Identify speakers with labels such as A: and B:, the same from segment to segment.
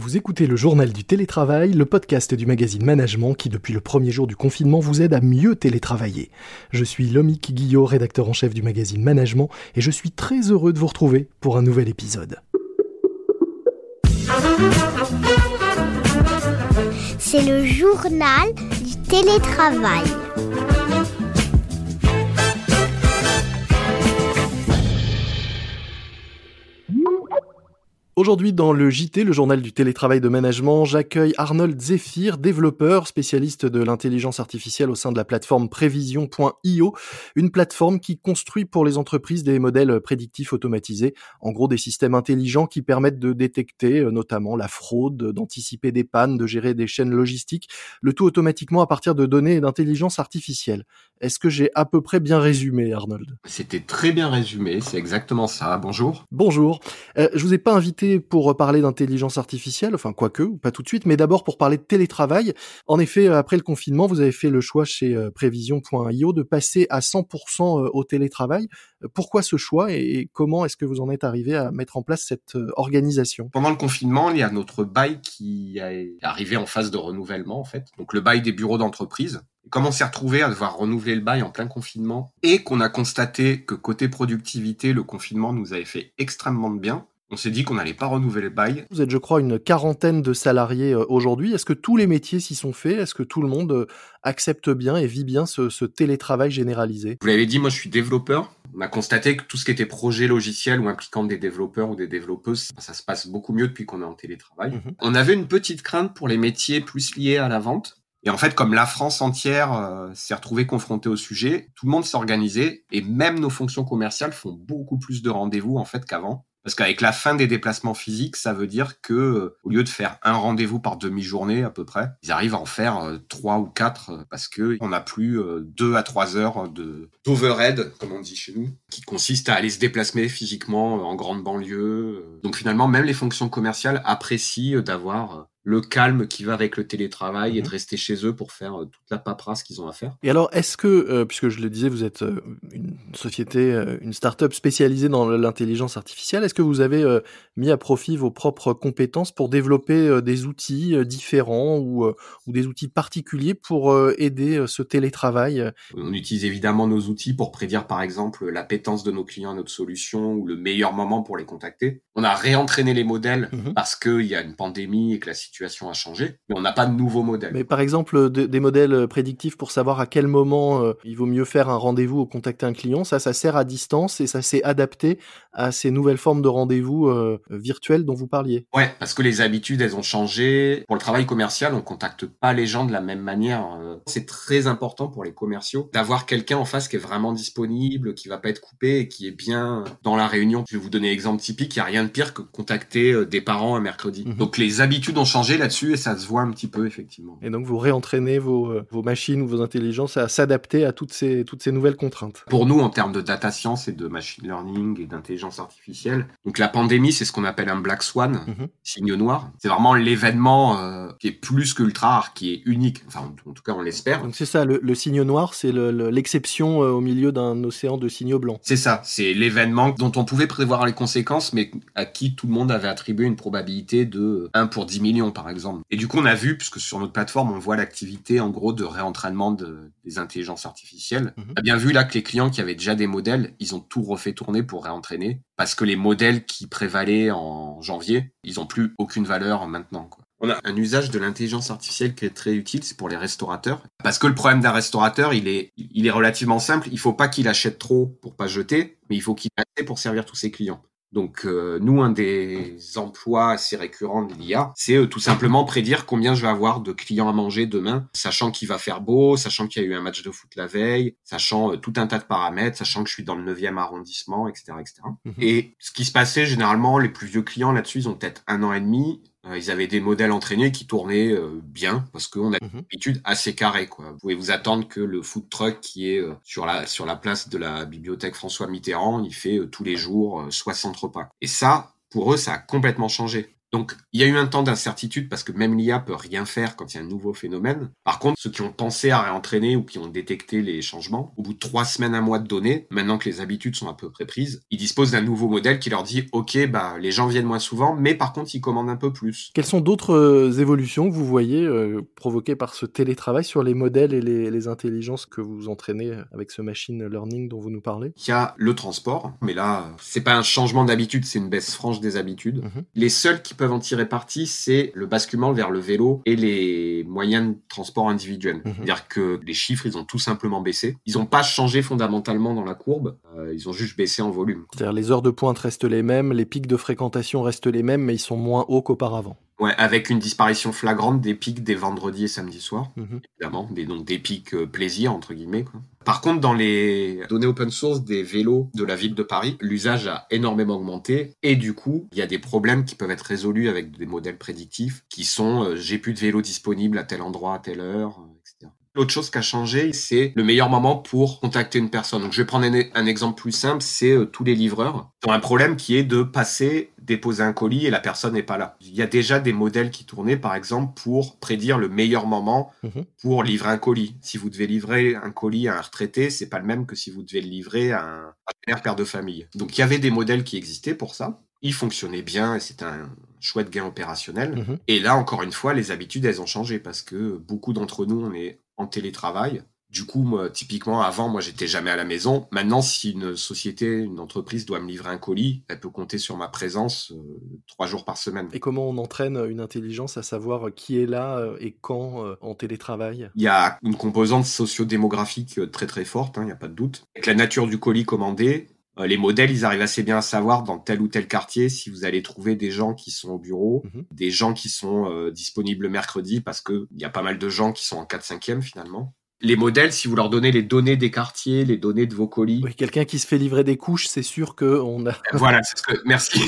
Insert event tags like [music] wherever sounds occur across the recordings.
A: Vous écoutez le journal du télétravail, le podcast du magazine Management qui depuis le premier jour du confinement vous aide à mieux télétravailler. Je suis Lomique Guillot, rédacteur en chef du magazine Management et je suis très heureux de vous retrouver pour un nouvel épisode.
B: C'est le journal du télétravail.
A: Aujourd'hui, dans le JT, le journal du télétravail de management, j'accueille Arnold Zephyr, développeur, spécialiste de l'intelligence artificielle au sein de la plateforme Prévision.io, une plateforme qui construit pour les entreprises des modèles prédictifs automatisés, en gros des systèmes intelligents qui permettent de détecter euh, notamment la fraude, d'anticiper des pannes, de gérer des chaînes logistiques, le tout automatiquement à partir de données d'intelligence artificielle. Est-ce que j'ai à peu près bien résumé, Arnold?
C: C'était très bien résumé, c'est exactement ça. Bonjour.
A: Bonjour. Euh, je vous ai pas invité pour parler d'intelligence artificielle, enfin quoique, pas tout de suite, mais d'abord pour parler de télétravail. En effet, euh, après le confinement, vous avez fait le choix chez euh, Prévision.io de passer à 100% euh, au télétravail. Pourquoi ce choix et comment est-ce que vous en êtes arrivé à mettre en place cette organisation?
C: Pendant le confinement, il y a notre bail qui est arrivé en phase de renouvellement en fait. Donc le bail des bureaux d'entreprise. Comme on s'est retrouvé à devoir renouveler le bail en plein confinement et qu'on a constaté que côté productivité, le confinement nous avait fait extrêmement de bien, on s'est dit qu'on n'allait pas renouveler le bail.
A: Vous êtes, je crois, une quarantaine de salariés euh, aujourd'hui. Est-ce que tous les métiers s'y sont faits? Est-ce que tout le monde euh, accepte bien et vit bien ce, télétravail généralisé?
C: Vous l'avez dit, moi je suis développeur. On a constaté que tout ce qui était projet logiciel ou impliquant des développeurs ou des développeuses, ça se passe beaucoup mieux depuis qu'on est en télétravail. Mhm. On avait une petite crainte pour les métiers plus liés à la vente. Et en fait, comme la France entière euh, s'est retrouvée confrontée au sujet, tout le monde s'est organisé et même nos fonctions commerciales font beaucoup plus de rendez-vous en fait qu'avant. Parce qu'avec la fin des déplacements physiques, ça veut dire que euh, au lieu de faire un rendez-vous par demi-journée à peu près, ils arrivent à en faire euh, trois ou quatre euh, parce que on n'a plus deux à trois heures de d'overhead, comme on dit chez nous, qui consiste à aller se déplacer physiquement en grande banlieue. Donc finalement, même les fonctions commerciales apprécient d'avoir le calme qui va avec le télétravail et de mhm. rester chez eux pour faire euh, toute la paperasse qu'ils ont à faire.
A: Et alors, est-ce que, euh, puisque je le disais, vous êtes euh, une société, une start-up spécialisée dans l'intelligence artificielle, est-ce que vous avez mis à profit vos propres compétences pour développer des outils différents ou, ou, des outils particuliers pour aider ce télétravail
C: On utilise évidemment nos outils pour prédire, par exemple, l'appétence de nos clients à notre solution ou le meilleur moment pour les contacter. On a réentraîné les modèles mhm. parce qu'il y a une pandémie et que la situation a changé, mais on n'a pas de nouveaux modèles.
A: Mais par exemple, des modèles prédictifs pour savoir à quel moment euh, il vaut mieux faire un rendez-vous ou contacter un client, ça, ça sert à distance et ça s'est adapté à ces nouvelles formes de rendez-vous euh, virtuels dont vous parliez.
C: Ouais, parce que les habitudes, elles ont changé. Pour le travail commercial, on contacte pas les gens de la même manière. Euh. C'est très important pour les commerciaux d'avoir quelqu'un en face qui est vraiment disponible, qui va pas être coupé et qui est bien dans la réunion. Je vais vous donner un exemple typique. Il y a rien de pire que contacter des parents un mercredi. Mhm. Donc les habitudes ont changé là-dessus et ça se voit un petit peu effectivement.
A: Et donc vous réentraînez vos, euh, vos machines ou vos intelligences à s'adapter à toutes ces, toutes ces nouvelles contraintes.
C: Pour nous, en termes de data science et de machine learning et d'intelligence artificielle, donc la pandémie, c'est ce qu'on appelle un black swan, mhm. signe noir. C'est vraiment l'événement euh, qui est plus qu'ultra rare, qui est unique. Enfin, en tout cas, on l'espère.
A: Donc c'est ça, le, le, signe noir, c'est l'exception euh, au milieu d'un océan de signaux blancs.
C: C'est ça, c'est l'événement dont on pouvait prévoir les conséquences, mais à qui tout le monde avait attribué une probabilité de 1 pour 10 millions par exemple. Et du coup, on a vu, puisque sur notre plateforme, on voit l'activité en gros de réentraînement des intelligences artificielles. Mhm. On a bien vu là que les clients qui avaient déjà des modèles, ils ont tout refait tourner pour réentraîner, parce que les modèles qui prévalaient en janvier, ils ont plus aucune valeur maintenant. Quoi. On a un usage de l'intelligence artificielle qui est très utile, c'est pour les restaurateurs. Parce que le problème d'un restaurateur, il est, il est relativement simple. Il faut pas qu'il achète trop pour pas jeter, mais il faut qu'il achète pour servir tous ses clients. Donc euh, nous, un des emplois assez récurrents de l'IA, c'est euh, tout simplement prédire combien je vais avoir de clients à manger demain, sachant qu'il va faire beau, sachant qu'il y a eu un match de foot la veille, sachant euh, tout un tas de paramètres, sachant que je suis dans le 9e arrondissement, etc. etc. Mhm. Et ce qui se passait généralement, les plus vieux clients là-dessus, ils ont peut-être un an et demi, ils avaient des modèles entraînés qui tournaient euh, bien parce qu'on a une mhm. habitude assez carrée. Quoi. Vous pouvez vous attendre que le food truck qui est euh, sur la sur la place de la bibliothèque François Mitterrand, il fait tous les jours 60 repas. Et ça, pour eux, ça a complètement changé. Donc, il y a eu un temps d'incertitude parce que même l'IA peut rien faire quand il y a un nouveau phénomène. Par contre, ceux qui ont pensé à réentraîner ou qui ont détecté les changements, au bout de trois semaines, un mois de données, maintenant que les habitudes sont à peu près prises, ils disposent d'un nouveau modèle qui leur dit, OK, bah, les gens viennent moins souvent, mais par contre, ils commandent un peu plus.
A: Quelles sont d'autres euh, évolutions que vous voyez euh, provoquées par ce télétravail sur les modèles et les, les intelligences que vous entraînez avec ce machine learning dont vous nous parlez?
C: Il y a le transport, mais là, c'est pas un changement d'habitude, c'est une baisse franche des habitudes.
A: Mhm.
C: Les seuls qui peuvent en tirer parti, c'est le basculement vers le vélo et les moyens de transport individuels.
A: Mhm.
C: C'est-à-dire que les chiffres, ils ont tout simplement baissé. Ils n'ont pas changé fondamentalement dans la courbe, euh, ils ont juste baissé en volume.
A: C'est-à-dire les heures de pointe restent les mêmes, les pics de fréquentation restent les mêmes, mais ils sont moins hauts qu'auparavant.
C: Ouais, avec une disparition flagrante des pics des vendredis et samedis soirs,
A: Mhm.
C: évidemment, des, donc des pics euh, plaisir, entre guillemets. Quoi. Par contre, dans les données open source des vélos de la ville de Paris, l'usage a énormément augmenté et du coup, il y a des problèmes qui peuvent être résolus avec des modèles prédictifs qui sont euh, j'ai plus de vélo disponible à tel endroit, à telle heure, euh, etc. L'autre chose qui a changé, c'est le meilleur moment pour contacter une personne. Donc, je vais prendre un, un exemple plus simple, c'est euh, tous les livreurs qui ont un problème qui est de passer, déposer un colis et la personne n'est pas là. Il y a déjà des modèles qui tournaient, par exemple, pour prédire le meilleur moment
A: Mhm.
C: pour livrer un colis. Si vous devez livrer un colis à un retraité, c'est pas le même que si vous devez le livrer à un partenaire père de famille. Donc, il y avait des modèles qui existaient pour ça. Ils fonctionnaient bien et c'était un chouette gain opérationnel.
A: Mhm.
C: Et là, encore une fois, les habitudes, elles ont changé parce que beaucoup d'entre nous, on est en télétravail. Du coup, moi, typiquement, avant, moi, j'étais jamais à la maison. Maintenant, si une société, une entreprise doit me livrer un colis, elle peut compter sur ma présence euh, trois jours par semaine.
A: Et comment on entraîne une intelligence à savoir qui est là euh, et quand euh, en télétravail?
C: Il y a une composante sociodémographique euh, très très forte, il n'y a pas de doute. Avec la nature du colis commandé, euh, les modèles, ils arrivent assez bien à savoir dans tel ou tel quartier si vous allez trouver des gens qui sont au bureau,
A: Mhm.
C: des gens qui sont euh, disponibles le mercredi parce que il y a pas mal de gens qui sont en 4-5e finalement. Les modèles, si vous leur donnez les données des quartiers, les données de vos colis,
A: Oui, quelqu'un qui se fait livrer des couches, c'est sûr que on a
C: voilà, c'est ce que, merci.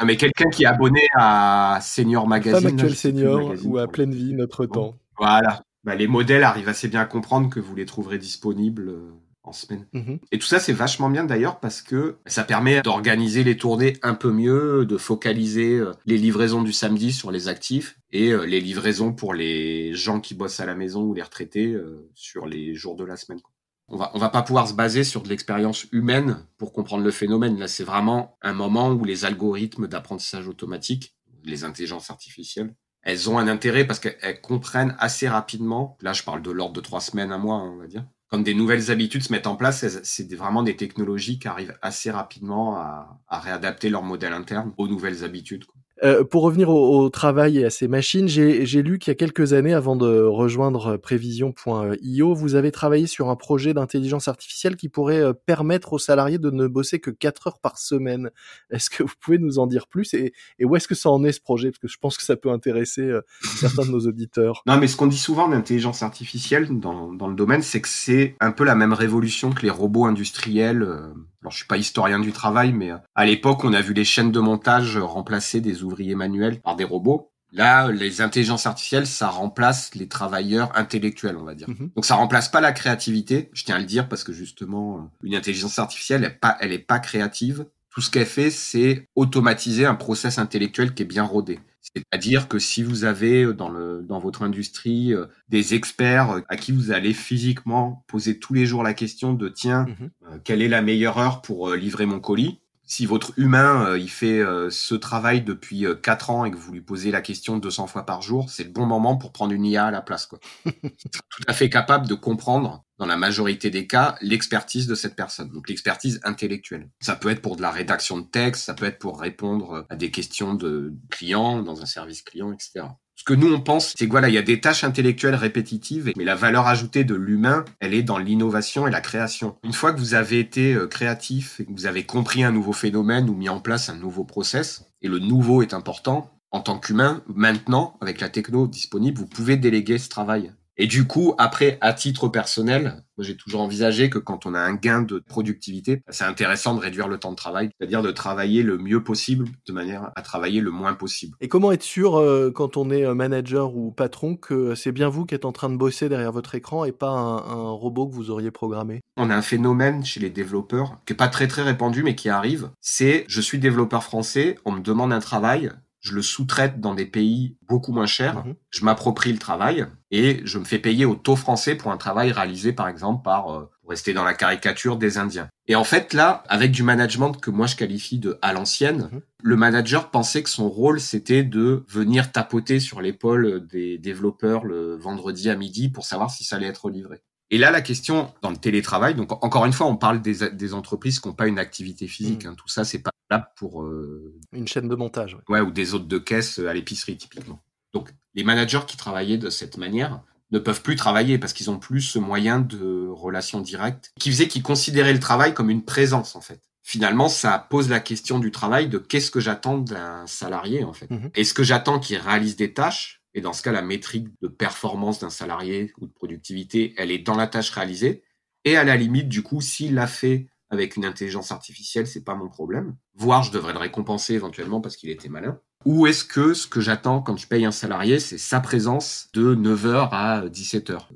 C: Non, mais quelqu'un qui est abonné à Senior Magazine.
A: Femme actuelle senior
C: magazine
A: ou à pleine vie notre temps.
C: Voilà. Bah, les modèles arrivent assez bien à comprendre que vous les trouverez disponibles euh, en semaine.
A: Mhm.
C: Et tout ça, c'est vachement bien d'ailleurs parce que ça permet d'organiser les tournées un peu mieux, de focaliser euh, les livraisons du samedi sur les actifs et euh, les livraisons pour les gens qui bossent à la maison ou les retraités euh, sur les jours de la semaine. On va, on va pas pouvoir se baser sur de l'expérience humaine pour comprendre le phénomène. Là, c'est vraiment un moment où les algorithmes d'apprentissage automatique, les intelligences artificielles, elles ont un intérêt parce qu'elles comprennent assez rapidement. Là, je parle de l'ordre de trois semaines, un mois, hein, on va dire. Quand des nouvelles habitudes se mettent en place, c'est vraiment des technologies qui arrivent assez rapidement à, réadapter leur modèle interne aux nouvelles habitudes.
A: Euh, pour revenir au, travail et à ces machines, j'ai lu qu'il y a quelques années, avant de rejoindre prévision.io, vous avez travaillé sur un projet d'intelligence artificielle qui pourrait euh, permettre aux salariés de ne bosser que 4 heures par semaine. Est-ce que vous pouvez nous en dire plus et, où est-ce que ça en est ce projet? Parce que je pense que ça peut intéresser euh, certains de nos auditeurs. [laughs]
C: Non, mais ce qu'on dit souvent en intelligence artificielle dans, le domaine, c'est que c'est un peu la même révolution que les robots industriels. euh, Alors, je suis pas historien du travail, mais euh, à l'époque, on a vu les chaînes de montage remplacer des ouvriers manuels par des robots. Là, les intelligences artificielles, ça remplace les travailleurs intellectuels, on va dire.
A: Mhm.
C: Donc, ça remplace pas la créativité. Je tiens à le dire parce que justement, euh, une intelligence artificielle, elle est pas, elle est pas créative. Tout ce qu'elle fait, c'est automatiser un process intellectuel qui est bien rodé. C'est-à-dire que si vous avez euh, dans, le, dans votre industrie euh, des experts euh, à qui vous allez physiquement poser tous les jours la question de tiens,
A: Mhm.
C: euh, quelle est la meilleure heure pour livrer mon colis Si votre humain euh, il fait euh, ce travail depuis euh, 4 ans et que vous lui posez la question 200 fois par jour, c'est le bon moment pour prendre une IA à la place. Quoi. [laughs] Tout à fait capable de comprendre dans la majorité des cas, l'expertise de cette personne, donc l'expertise intellectuelle. Ça peut être pour de la rédaction de texte, ça peut être pour répondre à des questions de clients dans un service client, etc. Que nous on pense, c'est que voilà, il y a des tâches intellectuelles répétitives, mais la valeur ajoutée de l'humain, elle est dans l'innovation et la création. Une fois que vous avez été euh, créatif que vous avez compris un nouveau phénomène ou mis en place un nouveau process, et le nouveau est important, en tant qu'humain, maintenant, avec la techno disponible, vous pouvez déléguer ce travail. Et du coup, après, à titre personnel, moi j'ai toujours envisagé que quand on a un gain de productivité, c'est intéressant de réduire le temps de travail, c'est-à-dire de travailler le mieux possible de manière à travailler le moins possible.
A: Et comment être sûr, euh, quand on est euh, manager ou patron, que c'est bien vous qui êtes en train de bosser derrière votre écran et pas un, un robot que vous auriez programmé?
C: On a un phénomène chez les développeurs qui est pas très très répandu mais qui arrive. C'est je suis développeur français, on me demande un travail, je le sous-traite dans des pays beaucoup moins chers,
A: Mhm.
C: je m'approprie le travail et je me fais payer au taux français pour un travail réalisé par exemple par, euh, pour rester dans la caricature, des Indiens. Et en fait là, avec du management que moi je qualifie de à l'ancienne,
A: Mhm.
C: le manager pensait que son rôle c'était de venir tapoter sur l'épaule des développeurs le vendredi à midi pour savoir si ça allait être livré. Et là, la question dans le télétravail, donc encore une fois, on parle des, des entreprises qui n'ont pas une activité physique.
A: Mhm.
C: hein. tout ça, c'est pas là pour euh,
A: Une chaîne de montage. ouais.
C: ouais, ou des hôtes de caisse à l'épicerie typiquement. Donc les managers qui travaillaient de cette manière ne peuvent plus travailler parce qu'ils ont plus ce moyen de relation directe qui faisait qu'ils considéraient le travail comme une présence en fait. Finalement, ça pose la question du travail de qu'est-ce que j'attends d'un salarié en fait.
A: Mhm.
C: Est-ce que j'attends qu'il réalise des tâches et dans ce cas, la métrique de performance d'un salarié ou de productivité, elle est dans la tâche réalisée. Et à la limite, du coup, s'il l'a fait avec une intelligence artificielle, c'est pas mon problème. Voire, je devrais le récompenser éventuellement parce qu'il était malin. Ou est-ce que ce que j'attends quand je paye un salarié, c'est sa présence de 9h à 17h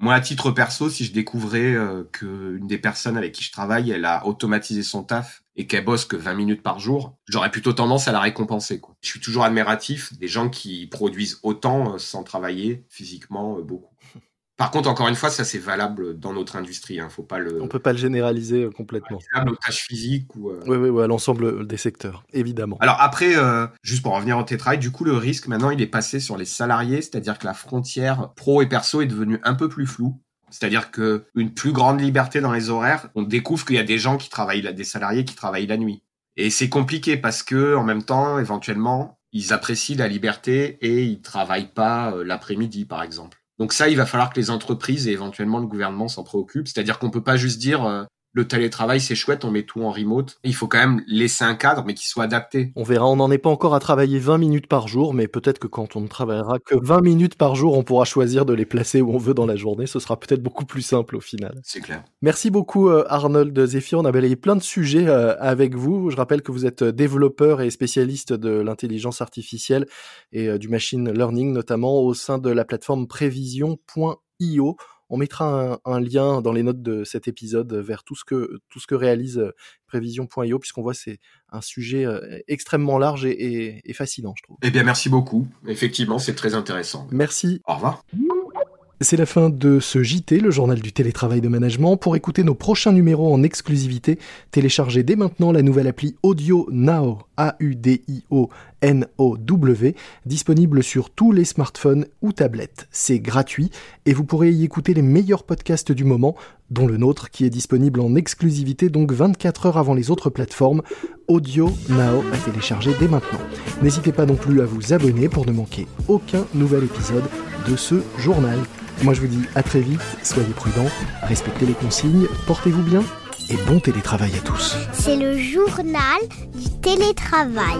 C: Moi, à titre perso, si je découvrais euh, que une des personnes avec qui je travaille, elle a automatisé son taf et qu'elle bosse que 20 minutes par jour, j'aurais plutôt tendance à la récompenser. Quoi. Je suis toujours admiratif des gens qui produisent autant euh, sans travailler physiquement euh, beaucoup. Par contre, encore une fois, ça c'est valable dans notre industrie. Hein. Faut pas le.
A: On peut pas le généraliser euh, complètement.
C: valable aux tâches physiques ou. euh,
A: Oui, oui, oui, à l'ensemble des secteurs, évidemment.
C: Alors après, euh, juste pour revenir au télétravail, du coup le risque maintenant il est passé sur les salariés, c'est-à-dire que la frontière pro et perso est devenue un peu plus floue. C'est-à-dire que une plus grande liberté dans les horaires, on découvre qu'il y a des gens qui travaillent, là, des salariés qui travaillent la nuit. Et c'est compliqué parce que en même temps, éventuellement, ils apprécient la liberté et ils travaillent pas euh, l'après-midi, par exemple. Donc ça, il va falloir que les entreprises et éventuellement le gouvernement s'en préoccupent. C'est-à-dire qu'on peut pas juste dire euh, le télétravail c'est chouette, on met tout en remote. Il faut quand même laisser un cadre, mais qui soit adapté.
A: On verra, on n'en est pas encore à travailler 20 minutes par jour, mais peut-être que quand on ne travaillera que 20 minutes par jour, on pourra choisir de les placer où on veut dans la journée. Ce sera peut-être beaucoup plus simple au final.
C: C'est clair.
A: Merci beaucoup euh, Arnold Zephyr. On a balayé plein de sujets euh, avec vous. Je rappelle que vous êtes développeur et spécialiste de l'intelligence artificielle et euh, du machine learning, notamment au sein de la plateforme prévision.io. On mettra un, un, lien dans les notes de cet épisode vers tout ce que tout ce que réalise euh, prévision.io, puisqu'on voit c'est un sujet euh, extrêmement large et, et, et, fascinant, je trouve.
C: Eh bien, merci beaucoup. Effectivement, c'est très intéressant.
A: Merci.
C: Au revoir.
A: C'est la fin de ce JT, le journal du télétravail de management. Pour écouter nos prochains numéros en exclusivité, téléchargez dès maintenant la nouvelle appli Audio Now, A-U-D-I-O-N-O-W, disponible sur tous les smartphones ou tablettes. C'est gratuit et vous pourrez y écouter les meilleurs podcasts du moment, dont le nôtre qui est disponible en exclusivité donc 24 heures avant les autres plateformes. Audio Now à télécharger dès maintenant. N'hésitez pas non plus à vous abonner pour ne manquer aucun nouvel épisode de ce journal. Moi je vous dis à très vite, soyez prudents, respectez les consignes, portez-vous bien et bon télétravail à tous.
B: C'est le journal du télétravail.